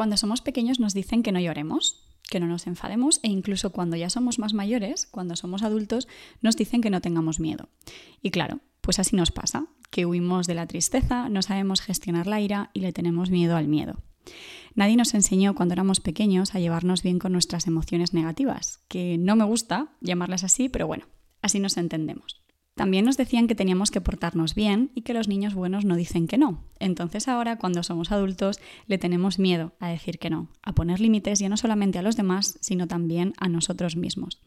Cuando somos pequeños nos dicen que no lloremos, que no nos enfademos e incluso cuando ya somos más mayores, cuando somos adultos, nos dicen que no tengamos miedo. Y claro, pues así nos pasa, que huimos de la tristeza, no sabemos gestionar la ira y le tenemos miedo al miedo. Nadie nos enseñó cuando éramos pequeños a llevarnos bien con nuestras emociones negativas, que no me gusta llamarlas así, pero bueno, así nos entendemos. También nos decían que teníamos que portarnos bien y que los niños buenos no dicen que no. Entonces ahora, cuando somos adultos, le tenemos miedo a decir que no, a poner límites ya no solamente a los demás, sino también a nosotros mismos.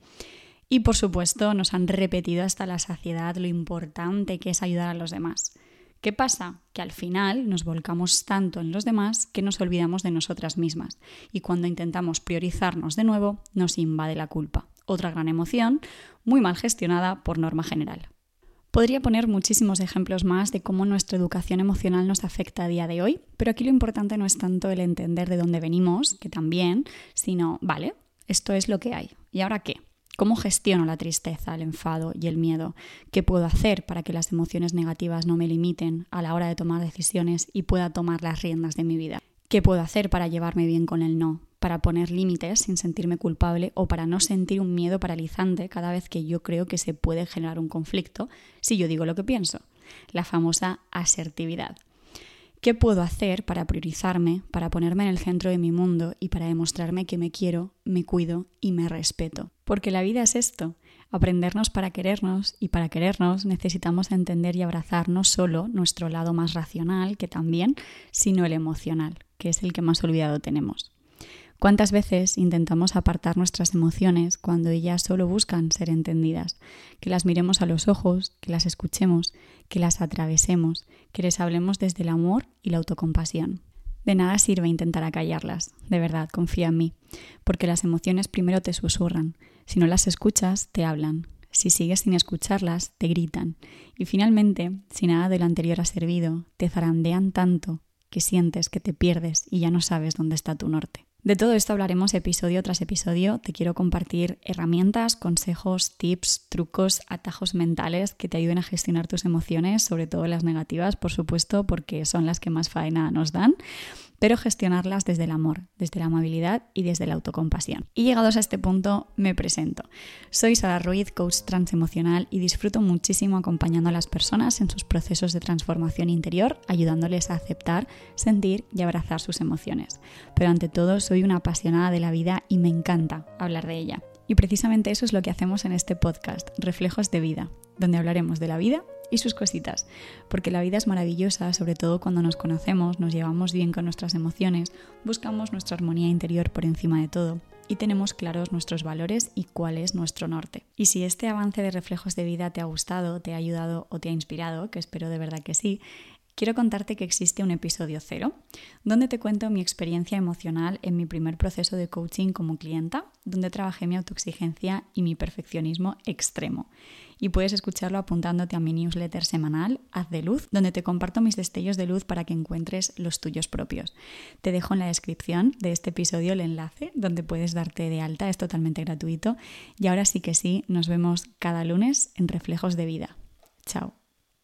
Y por supuesto, nos han repetido hasta la saciedad lo importante que es ayudar a los demás. ¿Qué pasa? Que al final nos volcamos tanto en los demás que nos olvidamos de nosotras mismas y cuando intentamos priorizarnos de nuevo nos invade la culpa. Otra gran emoción, muy mal gestionada por norma general. Podría poner muchísimos ejemplos más de cómo nuestra educación emocional nos afecta a día de hoy, pero aquí lo importante no es tanto el entender de dónde venimos, que también, sino, vale, esto es lo que hay. ¿Y ahora qué? ¿Cómo gestiono la tristeza, el enfado y el miedo? ¿Qué puedo hacer para que las emociones negativas no me limiten a la hora de tomar decisiones y pueda tomar las riendas de mi vida? ¿Qué puedo hacer para llevarme bien con el no? Para poner límites sin sentirme culpable o para no sentir un miedo paralizante cada vez que yo creo que se puede generar un conflicto si yo digo lo que pienso. La famosa asertividad. ¿Qué puedo hacer para priorizarme, para ponerme en el centro de mi mundo y para demostrarme que me quiero, me cuido y me respeto? Porque la vida es esto, aprendernos para querernos y para querernos necesitamos entender y abrazar no solo nuestro lado más racional, que también, sino el emocional, que es el que más olvidado tenemos. ¿Cuántas veces intentamos apartar nuestras emociones cuando ellas solo buscan ser entendidas? Que las miremos a los ojos, que las escuchemos, que las atravesemos, que les hablemos desde el amor y la autocompasión. De nada sirve intentar acallarlas, de verdad, confía en mí, porque las emociones primero te susurran, si no las escuchas, te hablan, si sigues sin escucharlas, te gritan, y finalmente, si nada de lo anterior ha servido, te zarandean tanto que sientes que te pierdes y ya no sabes dónde está tu norte. De todo esto hablaremos episodio tras episodio. Te quiero compartir herramientas, consejos, tips, trucos, atajos mentales que te ayuden a gestionar tus emociones, sobre todo las negativas, por supuesto, porque son las que más faena nos dan pero gestionarlas desde el amor, desde la amabilidad y desde la autocompasión. Y llegados a este punto, me presento. Soy Sara Ruiz, coach transemocional, y disfruto muchísimo acompañando a las personas en sus procesos de transformación interior, ayudándoles a aceptar, sentir y abrazar sus emociones. Pero ante todo, soy una apasionada de la vida y me encanta hablar de ella. Y precisamente eso es lo que hacemos en este podcast, Reflejos de Vida, donde hablaremos de la vida y sus cositas, porque la vida es maravillosa, sobre todo cuando nos conocemos, nos llevamos bien con nuestras emociones, buscamos nuestra armonía interior por encima de todo y tenemos claros nuestros valores y cuál es nuestro norte. Y si este avance de reflejos de vida te ha gustado, te ha ayudado o te ha inspirado, que espero de verdad que sí, quiero contarte que existe un episodio cero, donde te cuento mi experiencia emocional en mi primer proceso de coaching como clienta, donde trabajé mi autoexigencia y mi perfeccionismo extremo. Y puedes escucharlo apuntándote a mi newsletter semanal, Haz de Luz, donde te comparto mis destellos de luz para que encuentres los tuyos propios. Te dejo en la descripción de este episodio el enlace donde puedes darte de alta, es totalmente gratuito. Y ahora sí que sí, nos vemos cada lunes en Reflejos de Vida. Chao.